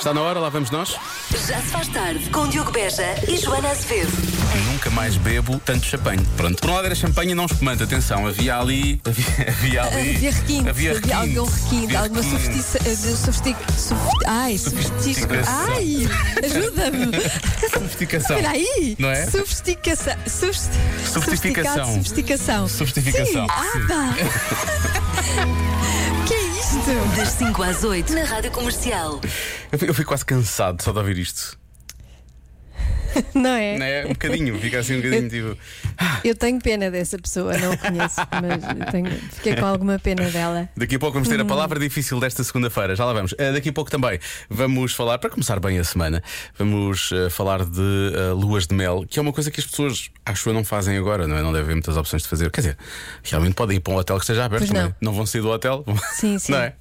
Está na hora, lá vamos nós. Já se faz tarde com Diogo Beja e Joana Azevedo. Nunca mais bebo tanto champanhe. Pronto. Por um lado era champanhe e não espumante. Atenção, havia ali. Havia, havia ali. Havia requinte, Havia, havia requinte. algum requinte, Havia alguma requinte. sofistica. eh, Sofistic, sof- ai, sofistica. Sofisticação. Ai, ajuda-me. Sofisticação. Espera aí. Não é? Sofisticação. Sofisti- Sofisticação. sofisticado, Sofisticação. Sofisticação, Sim. Ah, sim. Das 5 às 8 na Rádio Comercial. Eu, fico- eu fico quase cansado só de ouvir isto. Não é? Não é? Um bocadinho, fica assim um bocadinho tipo. Eu tenho pena dessa pessoa, não a conheço, mas tenho- fiquei com alguma pena dela. Daqui a pouco vamos Hum. ter a palavra difícil desta segunda-feira, já lá vamos. Eh, daqui a pouco também vamos falar, para começar bem a semana, vamos eh, falar de eh, luas de mel, que é uma coisa que as pessoas, acho eu, não fazem agora, não é? Não deve haver muitas opções de fazer. Quer dizer, realmente podem ir para um hotel que esteja aberto, Pois não. é? Não vão sair do hotel, Sim, sim. não é?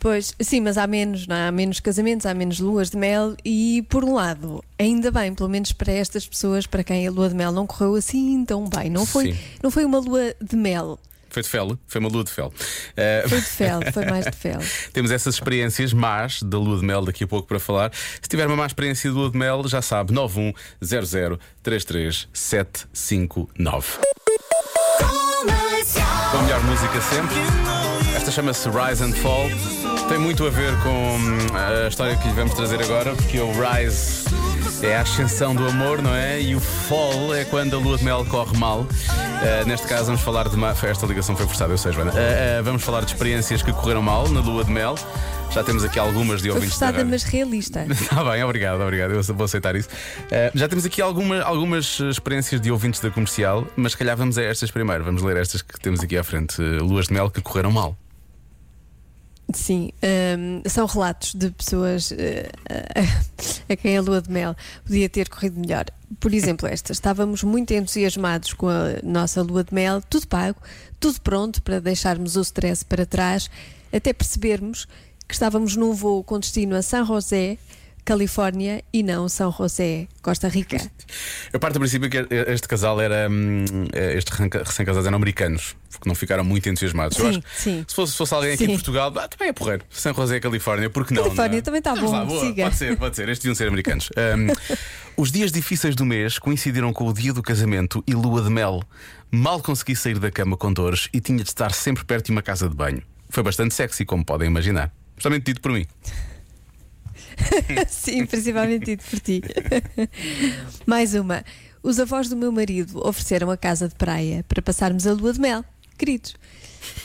Pois, sim, mas há menos, não é? há menos casamentos, há menos luas de mel e, por um lado, ainda bem, pelo menos para estas pessoas para quem a lua de mel não correu assim tão bem. Não foi, Sim. não foi uma lua de mel, Foi de fel, foi uma lua de fel. Eh, foi de fel, foi mais de fel. Temos essas experiências más da lua de mel daqui a pouco para falar. Se tiver uma má experiência de lua de mel, já sabe, 910033759. Com a melhor música sempre. Esta chama-se Rise and Fall. Tem muito a ver com hum, a história que lhe vamos trazer agora, porque o Rise é a ascensão do amor, não é? E o Fall é quando a lua de mel corre mal. Uh, neste caso, vamos falar de. Uma... Esta ligação foi forçada, eu sei, Joana. Uh, uh, vamos falar de experiências que correram mal na lua de mel. Já temos aqui algumas de ouvintes da forçada, mas realista. Está bem, obrigado, obrigado. Eu vou aceitar isso. Uh, já temos aqui alguma, algumas experiências de ouvintes da comercial, mas se calhar vamos a estas primeiro. Vamos ler estas que temos aqui à frente. Luas de mel que correram mal. Sim, hum, são relatos de pessoas eh, a, a quem a lua de mel podia ter corrido melhor. Por exemplo, esta: estávamos muito entusiasmados com a nossa lua de mel, tudo pago, tudo pronto para deixarmos o stress para trás, até percebermos que estávamos num voo com destino a San José, Califórnia, e não São José, Costa Rica. Eu parto do princípio que este casal era. hum, eh, Estes recém-casados eram americanos, porque não ficaram muito entusiasmados. Eu Sim, acho- sim. Se fosse, se fosse alguém aqui Sim. em Portugal, ah, também é porreiro. San José, Califórnia, porque não? Califórnia não é? também está bom, lá, boa, siga. Pode ser, pode ser. Estes deviam ser americanos. Hum, os dias difíceis do mês coincidiram com o dia do casamento e lua de mel. Mal consegui sair da cama com dores e tinha de estar sempre perto de uma casa de banho. Foi bastante sexy, como podem imaginar. Justamente dito por mim. Sim, principalmente dito por ti. Mais uma. Os avós do meu marido ofereceram a casa de praia para passarmos a lua de mel. Queridos,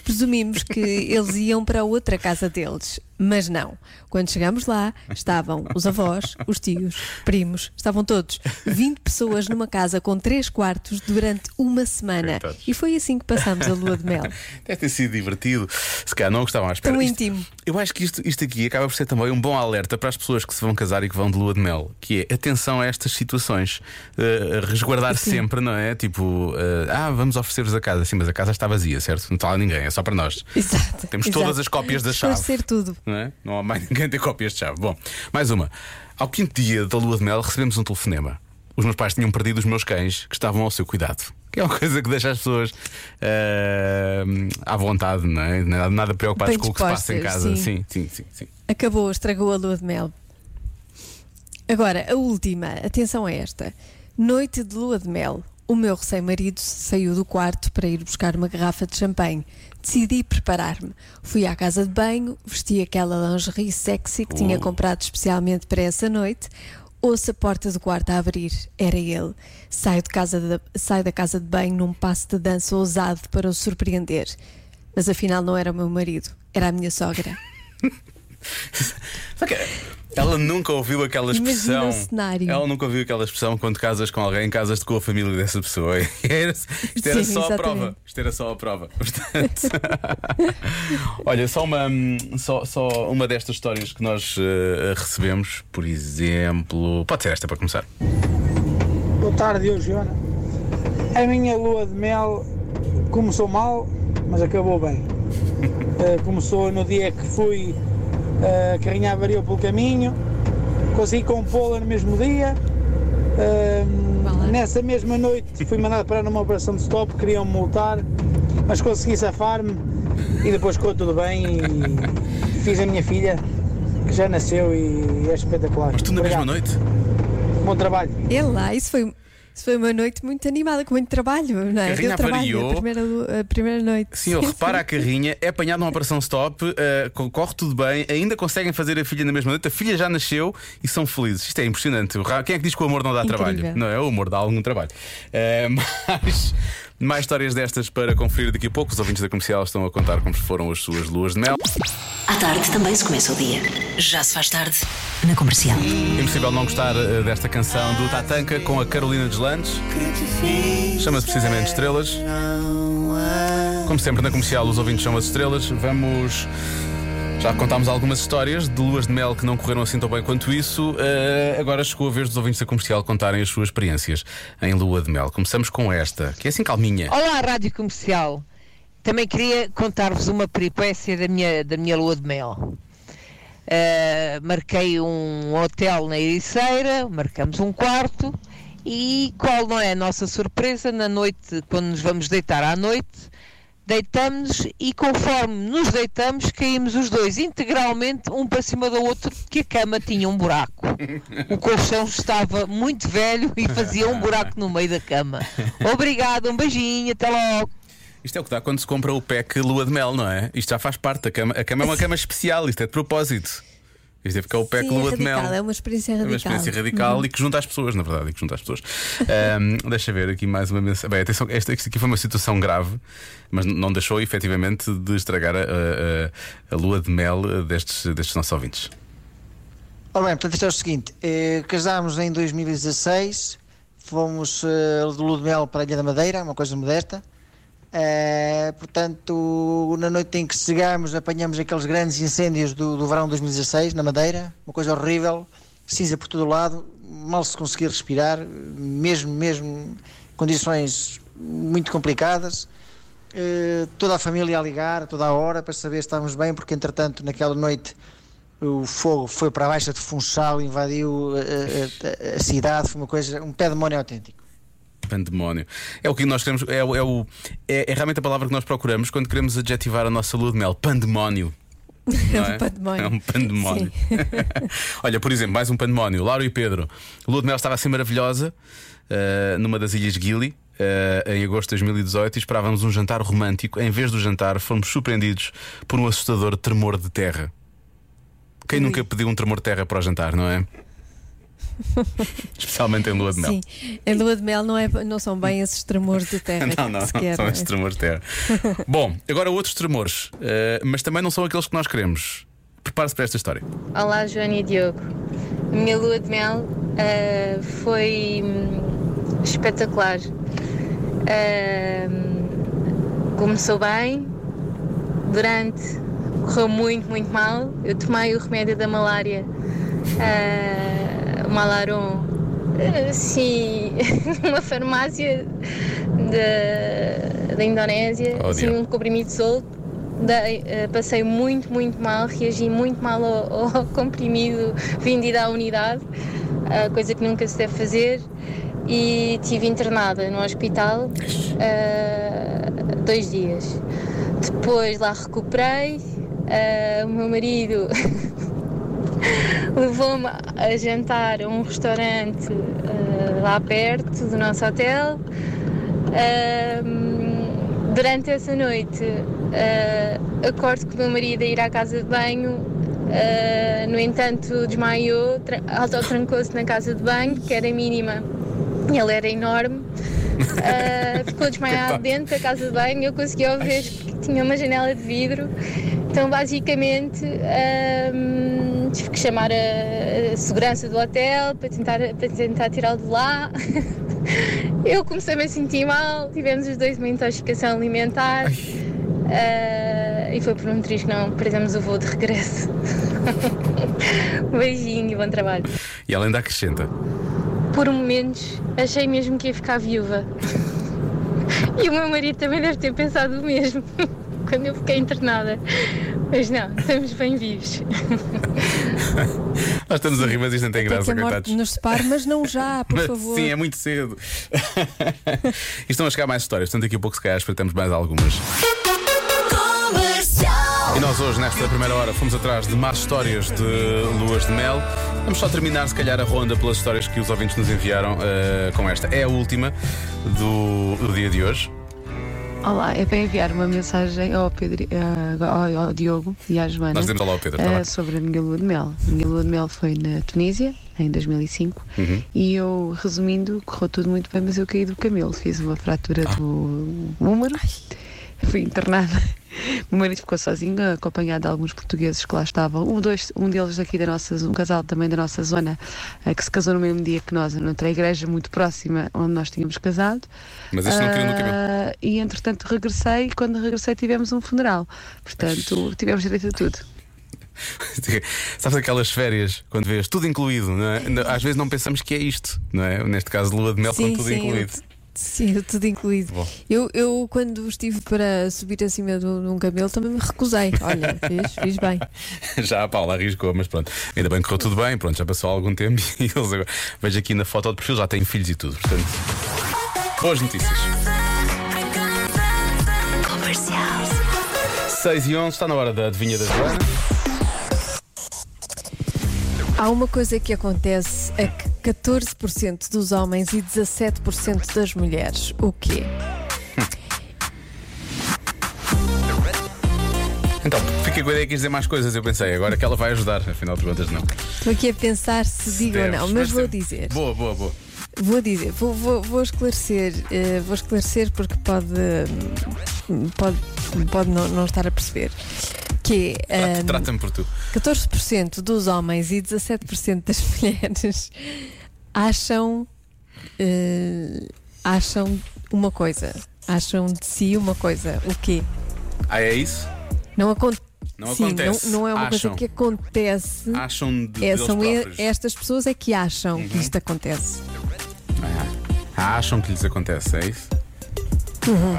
presumimos que eles iam para outra casa deles, mas não. Quando chegamos lá, estavam os avós, os tios, primos, estavam todos. 20 pessoas numa casa com 3 quartos durante uma semana. Coitados. E foi assim que passámos a lua de mel. Deve ter sido divertido. Se calhar não gostavam à espera. Tão Isto- íntimo. eu acho que isto, isto aqui acaba por ser também um bom alerta para as pessoas que se vão casar e que vão de lua de mel, que é atenção a estas situações. Uh, resguardar Sim. sempre, não é? Tipo, uh, ah, vamos oferecer-vos a casa. Sim, mas a casa está vazia, certo? Não está lá ninguém, é só para nós. Exato. Temos exato. todas as cópias da chave. Esclarecer tudo. Não, é? não há mais ninguém ter cópias de chave. Bom, mais uma. Ao quinto dia da lua de mel recebemos um telefonema. Os meus pais tinham perdido os meus cães que estavam ao seu cuidado. Que é uma coisa que deixa as pessoas eh, à vontade, não é? Nada, nada preocupadas com o que se passa em casa. sim. sim, sim, sim. Acabou, estragou a lua de mel. Agora, a última, atenção a esta. Noite de lua de mel. O meu recém-marido saiu do quarto para ir buscar uma garrafa de champanhe. Decidi preparar-me. Fui à casa de banho, vesti aquela lingerie sexy que tinha comprado especialmente para essa noite. Ouço a porta do quarto a abrir. Era ele. Saio, de casa de, saio da casa de banho num passo de dança ousado para o surpreender. Mas afinal não era o meu marido, era a minha sogra. Ela nunca ouviu aquela expressão. Ela nunca ouviu aquela expressão quando casas com alguém, casas com a família dessa pessoa. Era- isto era Sim, só a exatamente. prova. Isto era só a prova. Portanto, olha, só uma, só, só uma destas histórias que nós eh, recebemos, por exemplo. Pode ser esta para começar. Boa tarde, Joana. A minha lua de mel começou mal, mas acabou bem. Eh, começou no dia que fui, a carrinha avariou pelo caminho, consegui compô-la no mesmo dia. Lá. nessa mesma noite fui mandado parar numa operação de stop, queriam-me multar, mas consegui safar-me e depois ficou tudo bem e fiz a minha filha que já nasceu e é espetacular. Mas tu na mesma Obrigado. noite? Bom trabalho. É lá, isso foi, isso foi uma noite muito animada, com muito trabalho, não é? Carrinha Deu trabalho a primeira, a primeira noite. Sim, eu reparo a carrinha, é apanhado numa operação stop, corre tudo bem, ainda conseguem fazer a filha na mesma noite, a filha já nasceu e são felizes. Isto é impressionante. Quem é que diz que o amor não dá Incrível. trabalho? Não é? O amor dá algum trabalho. Eh, mais, mais histórias destas para conferir daqui a pouco. Os ouvintes da comercial estão a contar como foram as suas luas de mel. À tarde também se começa o dia. Já se faz tarde na comercial. Impossível não gostar eh, desta canção do Tatanka com a Carolina Deslandes. Chama-se precisamente Estrelas. Como sempre na comercial, os ouvintes são as estrelas. Vamos. Já contámos algumas histórias de luas de mel que não correram assim tão bem quanto isso. Eh, agora chegou a vez dos ouvintes da comercial contarem as suas experiências em lua de mel. Começamos com esta, que é assim calminha. Olá, Rádio Comercial. Também queria contar-vos uma peripécia da minha, da minha lua de mel. Uh, marquei um hotel na Ericeira, marcamos um quarto e qual não é a nossa surpresa na noite, quando nos vamos deitar à noite, deitamos e conforme nos deitamos caímos os dois integralmente um para cima do outro que a cama tinha um buraco. O colchão estava muito velho e fazia um buraco no meio da cama. Obrigado, um beijinho, até logo. Isto é o que dá quando se compra o pack lua de mel, não é? Isto já faz parte da cama. A cama é uma cama especial, isto é de propósito. Isto é porque é o pack Sim, é lua de mel. é uma experiência É radical. uma experiência radical e que junta as pessoas, na verdade, e que junta as pessoas. Ahm, deixa ver aqui mais uma mensagem. Bem, atenção, esta, isto aqui foi uma situação grave, mas não deixou efetivamente de estragar a, a- a lua de mel destes, destes nossos ouvintes. Ora bem, portanto, isto é o seguinte: eh, casámos em 2016, fomos eh, de lua de mel para a Ilha da Madeira, uma coisa modesta. Eh, portanto, na noite em que chegámos, apanhamos aqueles grandes incêndios do, do verão de 2016 na Madeira, uma coisa horrível, cinza por todo o lado, mal se conseguia respirar, mesmo, mesmo condições muito complicadas. Eh, toda a família a ligar, toda a hora, para saber se estávamos bem, porque entretanto, naquela noite o fogo foi para a Baixa de Funchal, invadiu a, a- a cidade, foi uma coisa, um pé demónio autêntico. Pandemónio. É o que nós queremos, é, o- é, o, é, é realmente a palavra que nós procuramos quando queremos adjetivar a nossa lua de mel. Pandemónio. É um. É um pandemónio. Olha, por exemplo, mais um pandemónio. Lauro e Pedro. A lua de mel estava assim maravilhosa eh, numa das ilhas Gili. eh, em agosto de 2018 e esperávamos um jantar romântico. Em vez do jantar, fomos surpreendidos por um assustador tremor de terra. Quem nunca pediu um tremor de terra para o jantar, não é? Especialmente em lua de mel. Sim, a lua de mel não, é, não são bem esses tremores de terra Não, não, que se quer. são é? esses tremores de terra. Bom, agora outros tremores, eh, mas também não são aqueles que nós queremos. Prepare-se para esta história. Olá, Joana e Diogo. A minha lua de mel ah, foi hum, espetacular. Ah, começou bem, durante correu muito, muito mal. Eu tomei o remédio da malária, ah, o Malaron, assim, numa farmácia da, da Indonésia, Oh, assim, um comprimido solto. Dei, eh, passei muito, muito mal, reagi muito mal ao, ao comprimido vendido à unidade, ah, coisa que nunca se deve fazer, e estive internada no hospital ah, dois dias. Depois lá recuperei, o meu marido levou-me a jantar a um restaurante ah, lá perto do nosso hotel. Ahm, durante essa noite, ah, acordo com o meu marido a ir à casa de banho. ah, no entanto, desmaiou, tra- autotrancou-se na casa de banho, que era mínima, e ele era enorme. Ficou desmaiado dentro da casa de banho. Eu consegui ouvir que tinha uma janela de vidro. Então, basicamente, ahm, tive que chamar a, a segurança do hotel para tentar, para tentar tirá-lo de lá. Eu comecei-me a sentir mal, tivemos os dois uma intoxicação alimentar ah, e foi por um triz que não perdemos o voo de regresso. Um Beijinho e bom trabalho. E ela ainda acrescenta. Por momentos achei mesmo que ia ficar viúva. E o meu marido também deve ter pensado o mesmo quando eu fiquei internada. Mas não, estamos bem vivos. Nós estamos a rir, mas isto não tem Até graça, que a morte coitados. nos separe, mas não já, por Mas favor. Sim, é muito cedo. e estão a chegar mais histórias, portanto, daqui a pouco, se calhar, espreitamos mais algumas. E nós hoje, nesta primeira hora, fomos atrás de más histórias de luas de mel. Vamos só terminar, se calhar, a ronda pelas histórias que os ouvintes nos enviaram eh, com esta. É a última do, do dia de hoje. Olá, é para enviar uma mensagem ao, Pedro, eh, ao, ao Diogo e à Joana Nós dizemos olá ao Pedro, tá bem? sobre a minha lua de mel. A minha lua de mel foi na Tunísia, em 2005, Uhum. e eu, resumindo, correu tudo muito bem, mas eu caí do camelo, fiz uma fratura Ah. do húmero, fui internada. O meu marido ficou sozinho, acompanhado de alguns portugueses que lá estavam. Um, dois, um deles aqui da nossa, um casal também da nossa zona, eh, que se casou no mesmo dia que nós, noutra igreja muito próxima onde nós tínhamos casado. Mas este não queria no cabelo. Ah, e entretanto regressei e quando regressei tivemos um funeral. Portanto, tivemos direito a tudo. Sabes aquelas férias, quando vês tudo incluído, é? Às vezes não pensamos que é isto, não é? Neste caso, lua de mel com tudo incluído. eu- sim, tudo incluído. Bom. Eu, eu, quando estive para subir acima de um camelo, também me recusei. Olha, fiz, fiz bem. Já a Paula arriscou, mas pronto. Ainda bem que correu tudo bem, pronto, já passou algum tempo e eles agora. Vejo aqui na foto de perfil, já têm filhos e tudo, portanto. Boas notícias. Comercial. 6 e 11, está na hora da adivinha da Joana. Há uma coisa que acontece a que 14% dos homens e 17% das mulheres. O quê? Então, fiquei com a ideia que dizer mais coisas. Eu pensei, agora que ela vai ajudar, afinal de contas, não. Estou aqui a pensar se digo ou Deves, não, mas vou dizer. Boa, boa, boa. Vou dizer, vou, vou, vou esclarecer, eh, vou esclarecer porque pode, pode, pode não, não estar a perceber. Que é hum, Trata-me por tu. 14% dos homens e 17% das mulheres acham eh, acham uma coisa. Acham de si uma coisa. O quê? Ah, é isso? Não, acon Não Sim, acontece. Não, não é uma Acham. coisa que acontece. Acham de É, são próprios. Uhum. estas pessoas é que acham que isto acontece. Ah, acham que lhes acontece, é isso? Uhum.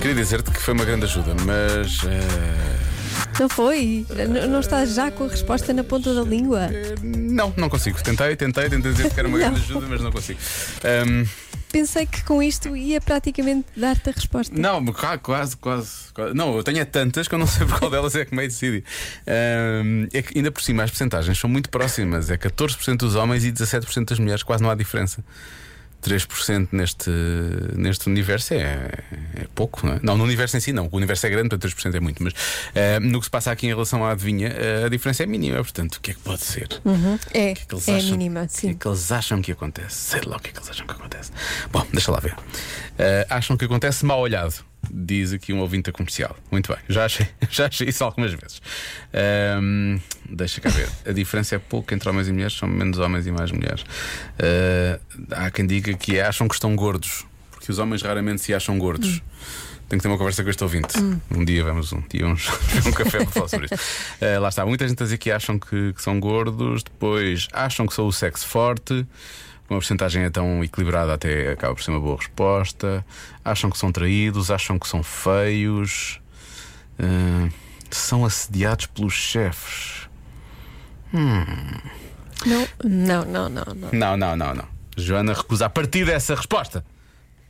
Queria dizer-te que foi uma grande ajuda, mas. eh, Não foi? N- Não estás já com a resposta na ponta da língua? eh, não, não consigo. Tentei, tentei, tentei dizer que era uma Não. grande ajuda, mas não consigo. Ahm, Pensei que com isto ia praticamente dar-te a resposta. não, qua- quase, quase, quase. Não, eu tenho é tantas que eu não sei por qual delas é que me decidi. Ahm, é que ainda por cima as percentagens são muito próximas. É 14% dos homens e 17% das mulheres, quase não há diferença. 3% neste, neste universo é, é pouco, não é? Não, no universo em si não, o universo é grande, portanto 3% é muito, mas eh, no que se passa aqui em relação à adivinha, eh, a diferença é mínima, portanto, o que é que pode ser? Uhum. É, que é que eles é acham? mínima, O que é sim. que eles acham que acontece? Sei lá o que é que eles acham que acontece. Bom, deixa lá ver. Eh, acham que acontece mal olhado, diz aqui um ouvinte comercial. Muito bem, já achei, já achei isso algumas vezes. Ahm, deixa cá ver. A diferença é pouco entre homens e mulheres, são menos homens e mais mulheres. Eh, há quem diga que acham que estão gordos, porque os homens raramente se acham gordos. Tenho que ter uma conversa com este ouvinte. Um dia vamos um dia uns um café para falar sobre isto. Eh, lá está, muita gente a dizer que acham que, que são gordos, depois acham que são o sexo forte. Uma porcentagem é tão equilibrada até acaba por ser uma boa resposta. Acham que são traídos, acham que são feios. Eh, são assediados pelos chefes. Não, não, não, não. não. Não, não, não, não. Joana recusa a partir dessa resposta.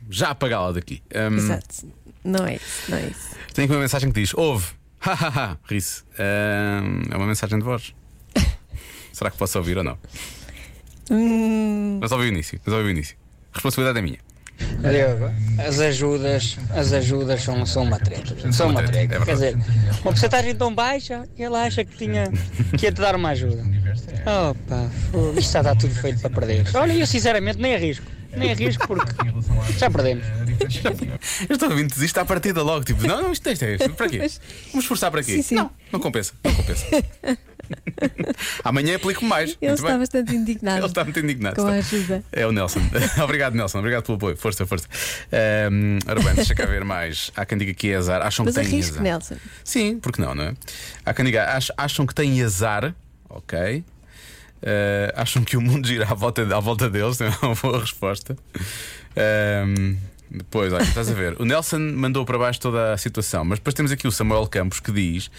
Já apagá-la daqui. Hum, Exato. Não é isso, não é isso. Tenho aqui uma mensagem que diz: Ouve, hahaha, ri-se. Hum, é uma mensagem de voz. Será que posso ouvir ou não? Hum, Mas ouvi o início, mas ouvi o início. A responsabilidade é minha. Diego, as ajudas, as ajudas são, são uma treta. São uma treta, é Quer dizer, uma porcentagem tão baixa, ele acha que tinha que ia te dar uma ajuda. Opa, fogo, isto já está tudo feito para perder. Olha, eu sinceramente nem arrisco. Nem arrisco porque já perdemos. Eu estou a ouvir isto à partida logo, tipo, não, não, isto, isto é isto. Para quê? Vamos esforçar para quê? Sim, sim. Não, não compensa, não compensa. Amanhã aplico mais. ele Muito está bem. bastante indignado Ele está muito indignado. com a está. ajuda. É o Nelson. obrigado, Nelson. Obrigado pelo apoio. Força, força. Um, ora bem, deixa cá ver mais. Há quem diga que é azar. Acham Mas que têm arrisco, azar. Nelson. Sim, porque não, não é? Há quem diga, ach- acham que têm azar, ok. Eh, acham que o mundo gira à volta, à volta deles, é uma boa resposta. Ehm, depois, olha, estás a ver, o Nelson mandou para baixo toda a situação, mas depois temos aqui o Samuel Campos que diz: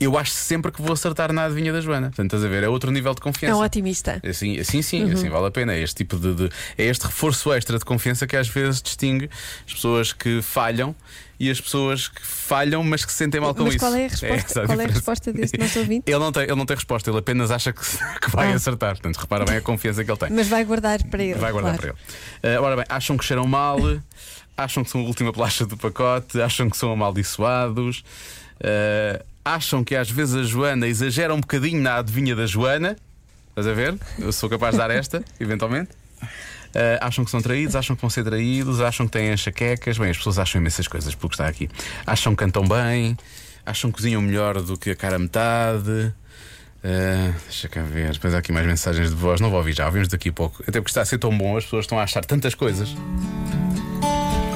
Eu acho sempre que vou acertar na adivinha da Joana. Portanto, estás a ver, é outro nível de É confiança. um otimista. Assim, assim sim, assim vale a pena. É este tipo de, de- É este reforço extra de confiança que às vezes distingue as pessoas que falham e as pessoas que falham, mas que se sentem mal com Mas isso. qual é a resposta, essa qual é a resposta desse nosso ouvinte? Ele não, tem, ele não tem resposta, ele apenas acha que, que vai Ah. acertar. Portanto, repara bem a confiança que ele tem. Mas vai guardar para ele. Vai guardar claro. para ele. Uh, ora bem, acham que cheiram mal, acham que são a última bolacha do pacote, acham que são amaldiçoados, uh, acham que às vezes a Joana exagera um bocadinho na adivinha da Joana. Estás a ver? Eu sou capaz de dar esta, eventualmente. Uh, acham que são traídos, acham que vão ser traídos, acham que têm enxaquecas. Bem, as pessoas acham imensas coisas pelo que está aqui. Acham que cantam bem, acham que cozinham melhor do que a cara metade. Uh, deixa cá ver, depois há aqui mais mensagens de voz. Não vou ouvir já, ouvimos daqui a pouco. Até porque está a ser tão bom, as pessoas estão a achar tantas coisas.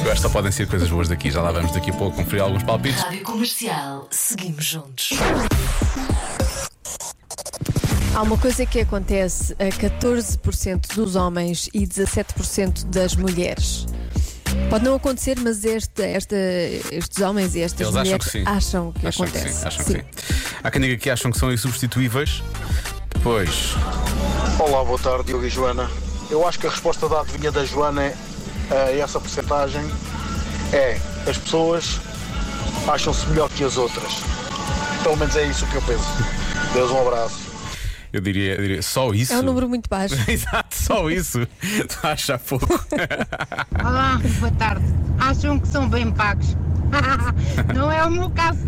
Eu acho que só podem ser coisas boas daqui. Já lá vamos daqui a pouco conferir alguns palpites. Rádio Comercial. Seguimos juntos. Há uma coisa que acontece a 14% dos homens e 17% das mulheres. Pode não acontecer, mas este, esta, estes homens e estas Eles acham mulheres que sim. acham que Acham acontece. que sim, acham que sim. Há quem diga que acham que são insubstituíveis. Pois, Olá, boa tarde, Diogo e Joana. Eu acho que a resposta da adivinha da Joana é, a essa porcentagem é as pessoas acham-se melhor que as outras. Pelo menos é isso que eu penso. Deus, um abraço. Eu diria, eu diria só isso. É um número muito baixo. Exato, só isso. Tu acha pouco. Olá, boa tarde. Acham que são bem pagos? Não é o meu caso.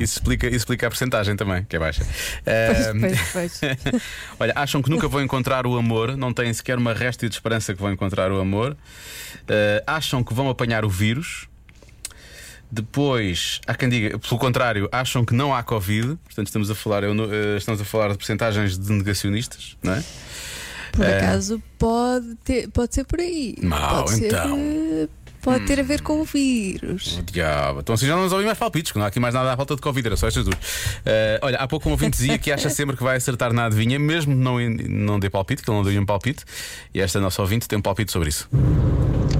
Isso explica, isso explica a porcentagem também, que é baixa. Pois, pois, pois. Olha, acham que nunca vão encontrar o amor, não têm sequer uma réstia de esperança que vão encontrar o amor. Ah, acham que vão apanhar o vírus. Depois, há quem diga, pelo contrário, acham que não há Covid. Portanto, estamos a falar, eh, estamos a falar de porcentagens de negacionistas, não é? Por É. acaso pode, ter, pode ser por aí. Mau, pode ser, então. eh, pode ter a ver com o vírus. O diabo. Então assim já não nos ouvimos mais palpites, que não há aqui mais nada à falta de Covid, era só estas duas. Eh, olha, há pouco um ouvinte dizia que acha sempre que vai acertar na adivinha, mesmo não, não dê palpite, que ele não deu um palpite. E esta nossa ouvinte tem um palpite sobre isso.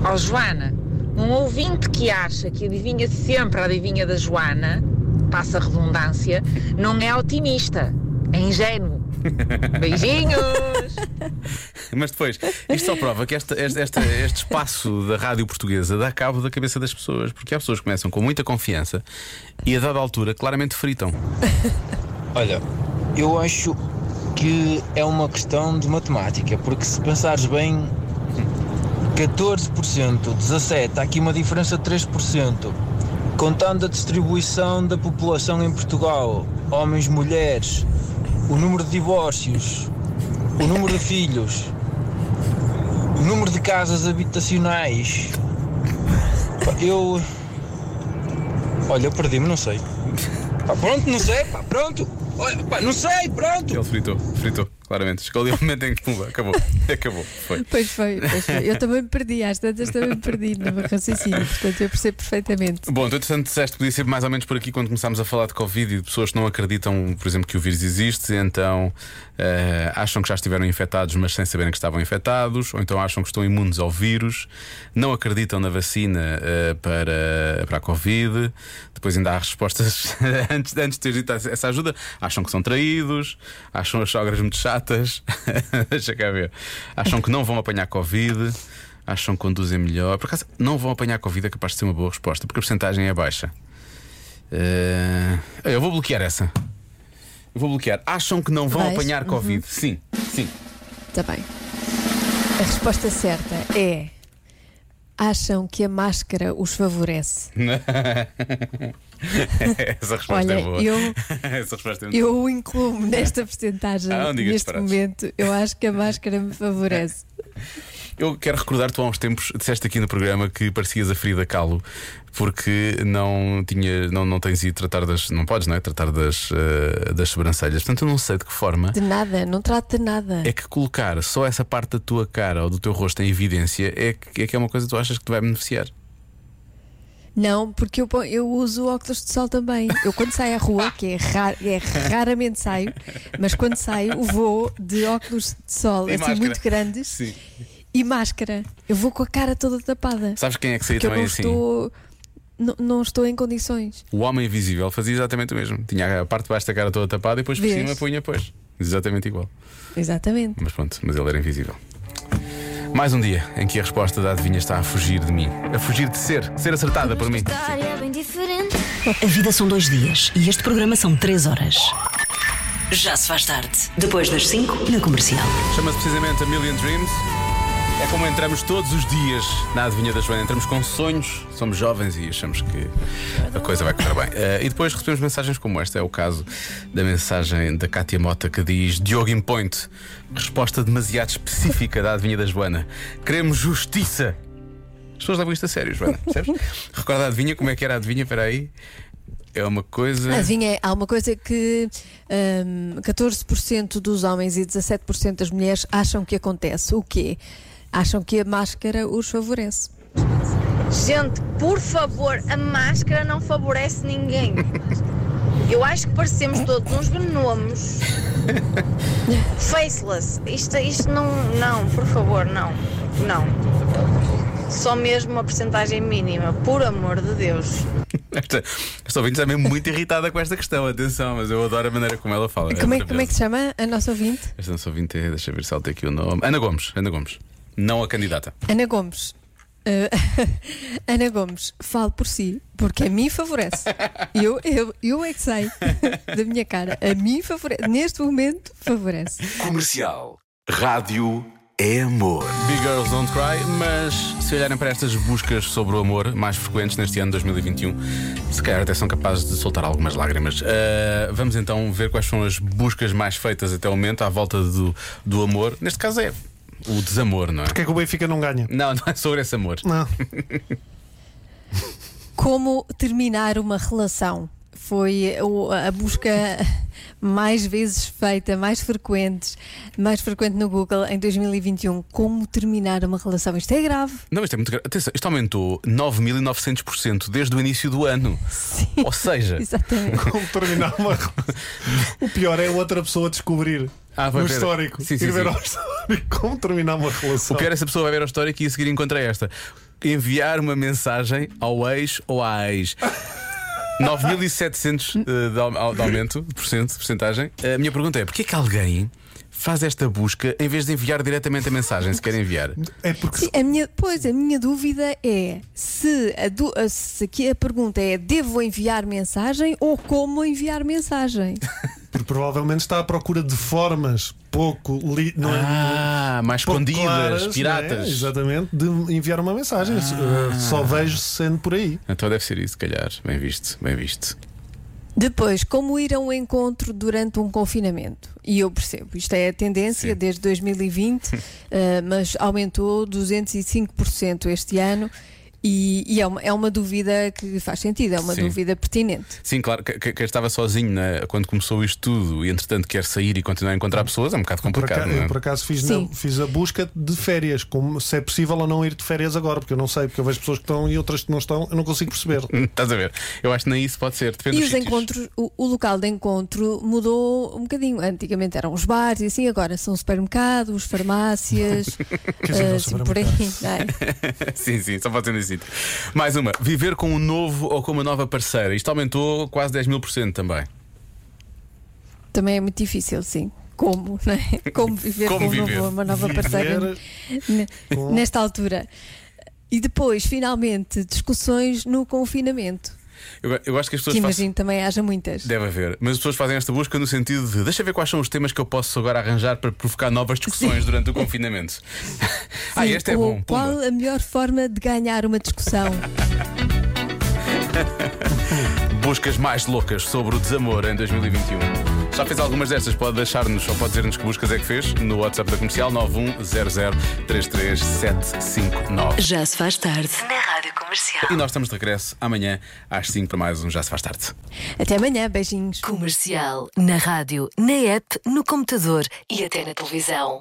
Ó Joana, um ouvinte que acha que adivinha sempre a adivinha da Joana, passa a redundância, não é otimista, é ingênuo. Beijinhos! Mas depois, isto só prova que esta, esta- esta- este espaço da rádio portuguesa dá cabo da cabeça das pessoas, porque há pessoas que começam com muita confiança e a dada altura claramente fritam. Olha, eu acho que é uma questão de matemática, porque se pensares bem, 14%, 17%, há aqui uma diferença de 3%. Contando a distribuição da população em Portugal, homens, mulheres, o número de divórcios, o número de filhos, o número de casas habitacionais. Eu. Olha, eu perdi-me, não sei. Pá, pronto, não sei, pá, pronto. Olha, pá, não sei, pronto. Ele fritou, fritou, claramente. Chegou ali o momento em que pumba, acabou, acabou, foi. Pois foi, pois foi. Eu também me perdi, às tantas também me perdi no meu raciocínio, portanto eu percebo perfeitamente. Bom, tu entretanto disseste que podia ser mais ou menos por aqui quando começámos a falar de Covid e de pessoas que não acreditam, por exemplo, que o vírus existe, então eh, acham que já estiveram infectados, mas sem saberem que estavam infectados, ou então acham que estão imunes ao vírus, não acreditam na vacina eh, para, para a Covid, depois ainda há respostas antes, antes de ter dito essa ajuda, acham que são traídos, acham as sogras muito chatas, deixa cá ver, acham que não vão apanhar Covid. Acham que conduzem melhor. Por acaso, não vão apanhar Covid é capaz de ser uma boa resposta, porque a porcentagem é baixa. Eh, eu vou bloquear essa. Eu vou bloquear. Acham que não vão Vais? apanhar Uhum. Covid? Sim, sim. Está bem. A resposta certa é. Acham que a máscara os favorece? Essa resposta Olha, é boa. eu- Essa resposta é Eu o incluo nesta porcentagem. Ah, neste momento, eu acho que a máscara me favorece. Eu quero recordar, tu há uns tempos disseste aqui no programa que parecias a Frida Kahlo porque não tinha, não, não tens ido tratar das. Não podes, não é? Tratar das, eh, das sobrancelhas. Portanto, eu não sei de que forma De nada, não trata de nada. é que colocar só essa parte da tua cara ou do teu rosto em evidência é que é, que é uma coisa que tu achas que te vai beneficiar. Não, porque eu, eu uso óculos de sol também. Eu quando saio à rua, que é, ra- é raramente saio, mas quando saio vou de óculos de sol E assim máscara. muito grandes Sim. E máscara. Eu vou com a cara toda tapada. Sabes quem é que saiu Porque eu também não assim? estou. Não, não estou em condições. O homem invisível fazia exatamente o mesmo. Tinha a parte de baixo da cara toda tapada e depois por Vês? cima punha, pois. Exatamente igual. Exatamente. Mas pronto, mas ele era invisível. Mais um dia em que a resposta da adivinha está a fugir de mim. A fugir de ser, ser acertada por mim. A vida são dois dias e este programa são três horas. Já se faz tarde. Depois das cinco, na comercial. Chama-se precisamente A Million Dreams. É como entramos todos os dias na adivinha da Joana. Entramos com sonhos, somos jovens e achamos que a coisa vai correr bem. Eh, e depois recebemos mensagens como esta. É o caso da mensagem da Cátia Mota que diz: Diogo in Point. Resposta demasiado específica da adivinha da Joana. Queremos justiça. As pessoas levam isto a sério, Joana. Percebes? Recorda a adivinha? Como é que era a adivinha? Espera aí. É uma coisa. Adivinha, há uma coisa que hum, 14% dos homens e 17% das mulheres acham que acontece. O quê? Acham que a máscara os favorece. Gente, por favor, a máscara não favorece ninguém. Eu acho que parecemos todos uns gnomos. Faceless. Isto, isto não. Não, por favor, não. Não. Só mesmo uma porcentagem mínima, por amor de Deus. Esta, esta ouvinte está mesmo muito irritada com esta questão, atenção, mas eu adoro a maneira como ela fala. Como é, como é que se chama a nossa ouvinte? Esta nossa ouvinte é, deixa eu ver se ela tem aqui o nome. Ana Gomes, Ana Gomes. Não a candidata. Ana Gomes. Eh, Ana Gomes, falo por si, porque a mim favorece. Eu, eu, eu é que sei da minha cara. A mim favorece. Neste momento, favorece. Comercial. Rádio é amor. Big Girls Don't Cry, mas se olharem para estas buscas sobre o amor mais frequentes neste ano de 2021, se calhar até são capazes de soltar algumas lágrimas. Ah, vamos então ver quais são as buscas mais feitas até o momento à volta do, do amor. Neste caso é o desamor, não é? Porque é que o Benfica não ganha? Não, não é sobre esse amor. Não. Como terminar uma relação? Foi a busca mais vezes feita, mais frequentes, mais frequente no Google em 2021. Como terminar uma relação? Isto é grave. Não, isto é muito grave. Atenção, isto aumentou 9.900% desde o início do ano. Ou seja, Exatamente. Como terminar uma relação. O pior é outra pessoa descobrir Ah, vai no ver. histórico. Sim, sim, ir ver sim. ao histórico como terminar uma relação. O pior é essa pessoa vai ver a história e a seguir encontra esta. Enviar uma mensagem ao ex ou à ex. 9.700 eh, de, au- de aumento, de porcento, de porcentagem. A minha pergunta é: porquê que alguém faz esta busca em vez de enviar diretamente a mensagem, se quer enviar? É porque Sim, a minha, pois, a minha dúvida é se, a du- a- se aqui a pergunta é devo enviar mensagem ou como enviar mensagem? Porque provavelmente está à procura de formas pouco. Li, não é- Ah, mais pouco escondidas, claras, é? piratas. Exatamente, de enviar uma mensagem. Ah. Uh, Só vejo sendo por aí. Então deve ser isso, se calhar. Bem visto, bem visto. Depois, como ir a um encontro durante um confinamento? E eu percebo, isto é a tendência desde 2020, eh, mas aumentou 205% este ano. E, e é, uma, é uma dúvida que faz sentido, é uma Sim. dúvida pertinente. Sim, claro, que- que- quem estava sozinho né, quando começou isto tudo e entretanto quer sair e continuar a encontrar pessoas é um bocado Por complicado. acaso, não é? eu por acaso fiz, na- fiz a busca de férias, como se é possível ou não ir de férias agora, porque eu não sei, porque eu vejo pessoas que estão e outras que não estão, eu não consigo perceber. Estás a ver? Eu acho que nem isso pode ser. Depende E dos os sítios. encontros, o, o local de encontro mudou um bocadinho. Antigamente eram os bares e assim, agora são supermercados, farmácias, não assim, por aí. não é? sim, sim, só pode ser sítio. Mais uma: viver com um novo ou com uma nova parceira. Isto aumentou quase 10 mil por cento também. Também é muito difícil, sim. Como, não é? Como viver Como com um viver? novo- uma nova parceira nesta altura. E depois, finalmente, discussões no confinamento. Eu, eu acho que as pessoas Que fazem. imagino também haja muitas. Deve haver, mas as pessoas fazem esta busca no sentido de deixa ver quais são os temas que eu posso agora arranjar para provocar novas discussões durante o confinamento. ah, Sim, este é bom. Qual Pumba. a melhor forma de ganhar uma discussão? Buscas mais loucas sobre o desamor em 2021. Já fez algumas destas? Pode deixar-nos ou pode dizer-nos que buscas é que fez no WhatsApp da comercial 910033759. Já se faz tarde. Na Rádio Comercial. E nós estamos de regresso amanhã às 5 para mais um Já Se Faz Tarde. Até amanhã, beijinhos. Comercial. Na rádio, na app, no computador e até na televisão.